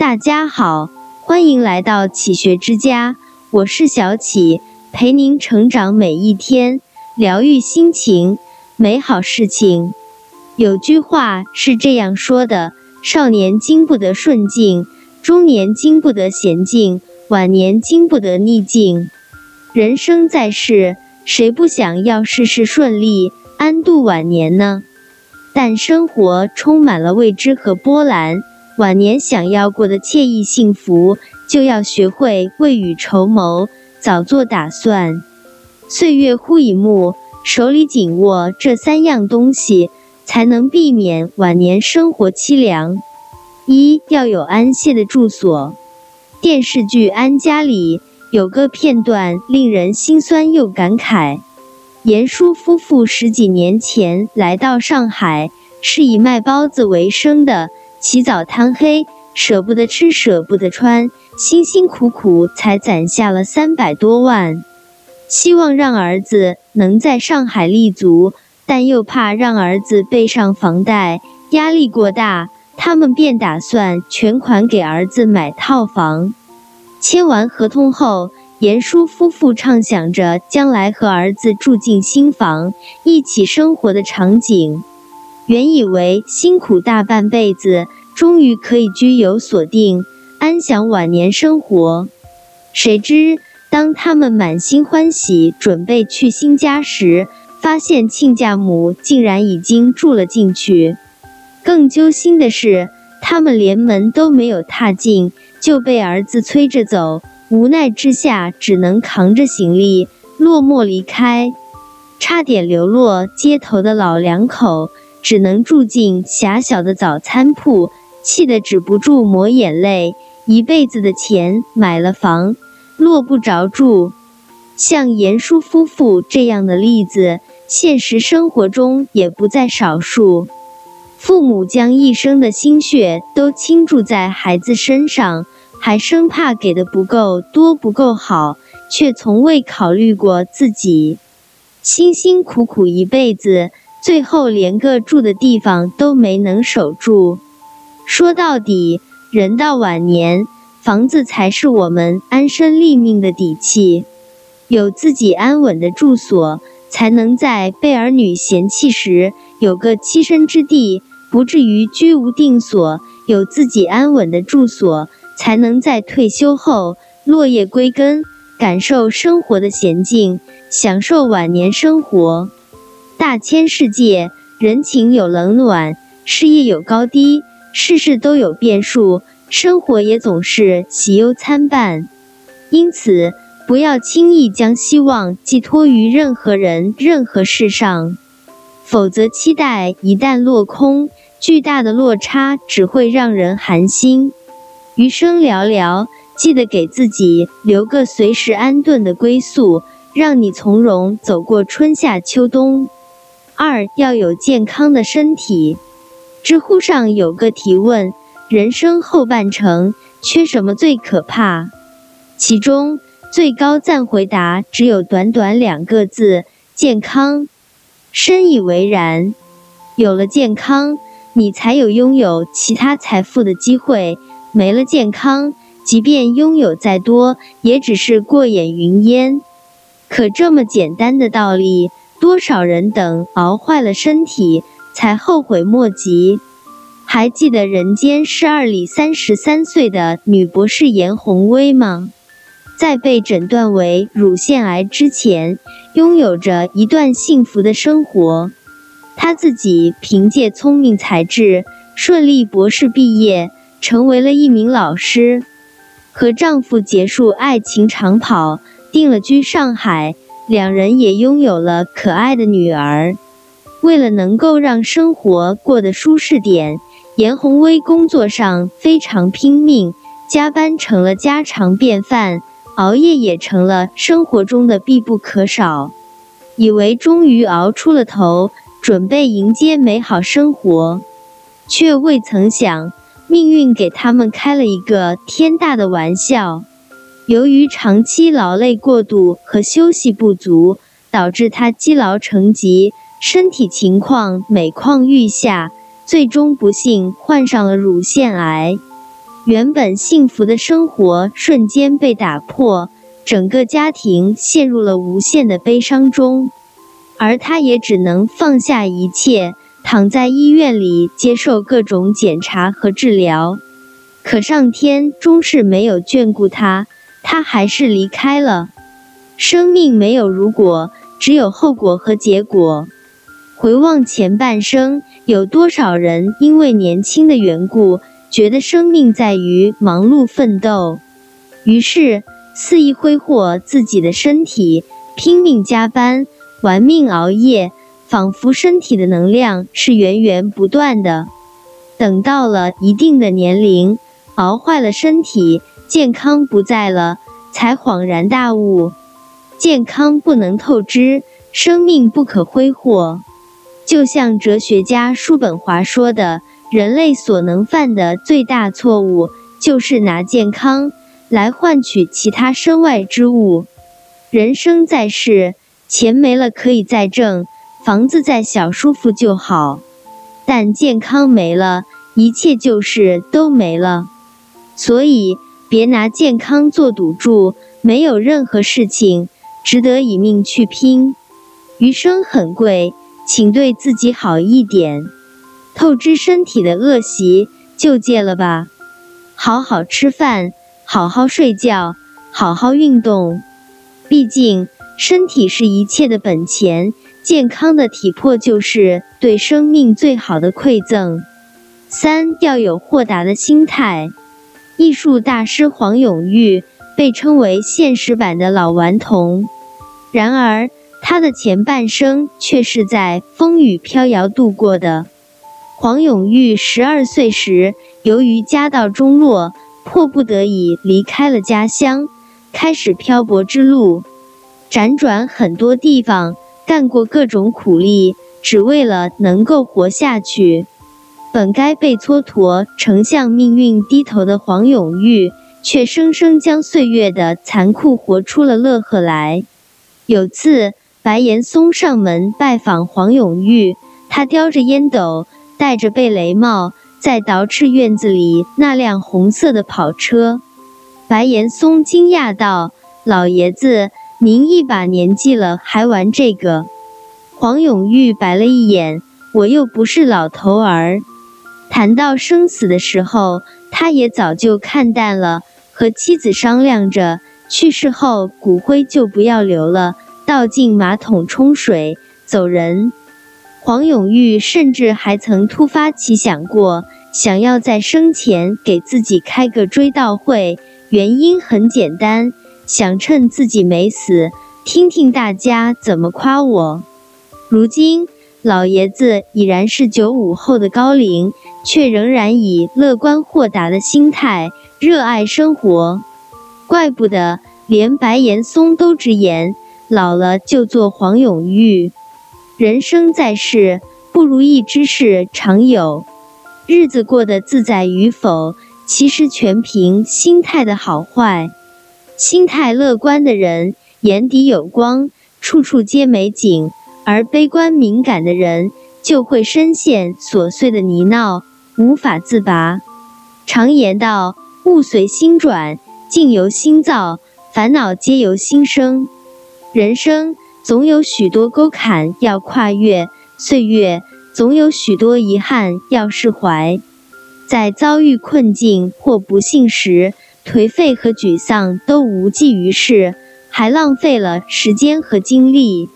大家好，欢迎来到启学之家，我是小启，陪您成长每一天，疗愈心情，美好事情。有句话是这样说的：少年经不得顺境，中年经不得闲静，晚年经不得逆境。人生在世，谁不想要事事顺利，安度晚年呢？但生活充满了未知和波澜。晚年想要过得惬意幸福，就要学会未雨绸缪，早做打算。岁月忽已暮，手里紧握这三样东西，才能避免晚年生活凄凉。一要有安歇的住所。电视剧《安家》里有个片段令人心酸又感慨：严叔夫妇十几年前来到上海，是以卖包子为生的。起早贪黑，舍不得吃，舍不得穿，辛辛苦苦才攒下了三百多万，希望让儿子能在上海立足，但又怕让儿子背上房贷，压力过大，他们便打算全款给儿子买套房。签完合同后，严叔夫妇畅想着将来和儿子住进新房，一起生活的场景。原以为辛苦大半辈子，终于可以居有所定，安享晚年生活。谁知当他们满心欢喜准备去新家时，发现亲家母竟然已经住了进去。更揪心的是，他们连门都没有踏进，就被儿子催着走。无奈之下，只能扛着行李落寞离开，差点流落街头的老两口。只能住进狭小的早餐铺，气得止不住抹眼泪。一辈子的钱买了房，落不着住。像严叔夫妇这样的例子，现实生活中也不在少数。父母将一生的心血都倾注在孩子身上，还生怕给的不够多、不够好，却从未考虑过自己。辛辛苦苦一辈子。最后连个住的地方都没能守住。说到底，人到晚年，房子才是我们安身立命的底气。有自己安稳的住所，才能在被儿女嫌弃时有个栖身之地，不至于居无定所；有自己安稳的住所，才能在退休后落叶归根，感受生活的闲静，享受晚年生活。大千世界，人情有冷暖，事业有高低，事事都有变数，生活也总是喜忧参半。因此，不要轻易将希望寄托于任何人、任何事上，否则期待一旦落空，巨大的落差只会让人寒心。余生寥寥，记得给自己留个随时安顿的归宿，让你从容走过春夏秋冬。二要有健康的身体。知乎上有个提问：人生后半程缺什么最可怕？其中最高赞回答只有短短两个字：健康。深以为然。有了健康，你才有拥有其他财富的机会；没了健康，即便拥有再多，也只是过眼云烟。可这么简单的道理。多少人等熬坏了身体，才后悔莫及？还记得《人间十二》里三十三岁的女博士严红薇吗？在被诊断为乳腺癌之前，拥有着一段幸福的生活。她自己凭借聪明才智，顺利博士毕业，成为了一名老师。和丈夫结束爱情长跑，定了居上海。两人也拥有了可爱的女儿。为了能够让生活过得舒适点，严红薇工作上非常拼命，加班成了家常便饭，熬夜也成了生活中的必不可少。以为终于熬出了头，准备迎接美好生活，却未曾想，命运给他们开了一个天大的玩笑。由于长期劳累过度和休息不足，导致他积劳成疾，身体情况每况愈下，最终不幸患上了乳腺癌。原本幸福的生活瞬间被打破，整个家庭陷入了无限的悲伤中，而他也只能放下一切，躺在医院里接受各种检查和治疗。可上天终是没有眷顾他，他还是离开了。生命没有如果，只有后果和结果。回望前半生，有多少人因为年轻的缘故？觉得生命在于忙碌奋斗，于是肆意挥霍自己的身体，拼命加班，玩命熬夜，仿佛身体的能量是源源不断的。等到了一定的年龄，熬坏了身体，健康不在了，才恍然大悟：健康不能透支，生命不可挥霍。就像哲学家叔本华说的。人类所能犯的最大错误，就是拿健康来换取其他身外之物。人生在世，钱没了可以再挣，房子再小舒服就好，但健康没了，一切就是都没了。所以，别拿健康做赌注，没有任何事情值得以命去拼。余生很贵，请对自己好一点。透支身体的恶习就戒了吧，好好吃饭，好好睡觉，好好运动。毕竟身体是一切的本钱，健康的体魄就是对生命最好的馈赠。三要有豁达的心态。艺术大师黄永玉被称为现实版的老顽童，然而他的前半生却是在风雨飘摇度过的。黄永玉十二岁时，由于家道中落，迫不得已离开了家乡，开始漂泊之路，辗转很多地方，干过各种苦力，只为了能够活下去。本该被蹉跎、呈向命运低头的黄永玉，却生生将岁月的残酷活出了乐呵来。有次，白岩松上门拜访黄永玉，他叼着烟斗。戴着贝雷帽，在捯饬院子里那辆红色的跑车，白岩松惊讶道：“老爷子，您一把年纪了还玩这个？”黄永玉白了一眼：“我又不是老头儿。”谈到生死的时候，他也早就看淡了，和妻子商量着，去世后骨灰就不要留了，倒进马桶冲水，走人。黄永玉甚至还曾突发奇想过，想要在生前给自己开个追悼会。原因很简单，想趁自己没死，听听大家怎么夸我。如今老爷子已然是九五后的高龄，却仍然以乐观豁达的心态热爱生活，怪不得连白岩松都直言，老了就做黄永玉。人生在世，不如意之事常有，日子过得自在与否，其实全凭心态的好坏。心态乐观的人，眼底有光，处处皆美景；而悲观敏感的人，就会深陷琐碎的泥淖，无法自拔。常言道：“物随心转，境由心造，烦恼皆由心生。”人生。总有许多沟坎要跨越，岁月总有许多遗憾要释怀。在遭遇困境或不幸时，颓废和沮丧都无济于事，还浪费了时间和精力。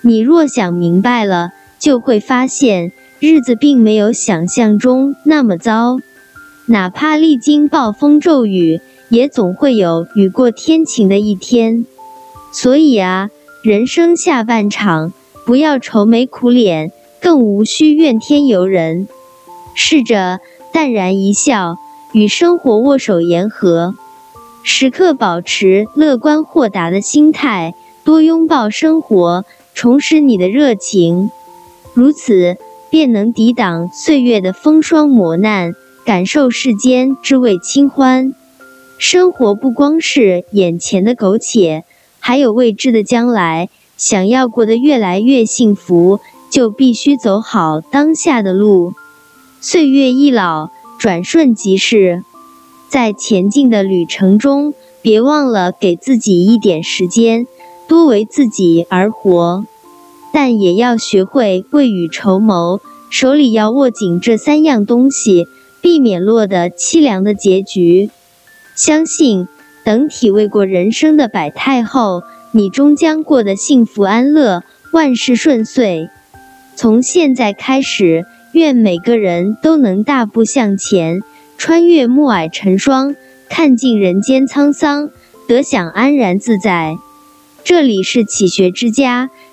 你若想明白了，就会发现日子并没有想象中那么糟。哪怕历经暴风骤雨，也总会有雨过天晴的一天。所以啊。人生下半场，不要愁眉苦脸，更无需怨天尤人。试着淡然一笑，与生活握手言和，时刻保持乐观豁达的心态，多拥抱生活，重拾你的热情。如此，便能抵挡岁月的风霜磨难，感受世间之味清欢。生活不光是眼前的苟且。还有未知的将来，想要过得越来越幸福，就必须走好当下的路。岁月易老，转瞬即逝，在前进的旅程中，别忘了给自己一点时间，多为自己而活。但也要学会未雨绸缪，手里要握紧这三样东西，避免落得凄凉的结局。相信，等体味过人生的百态后，你终将过得幸福安乐，万事顺遂。从现在开始，愿每个人都能大步向前，穿越暮霭成霜，看尽人间沧桑，得享安然自在。这里是启学之家。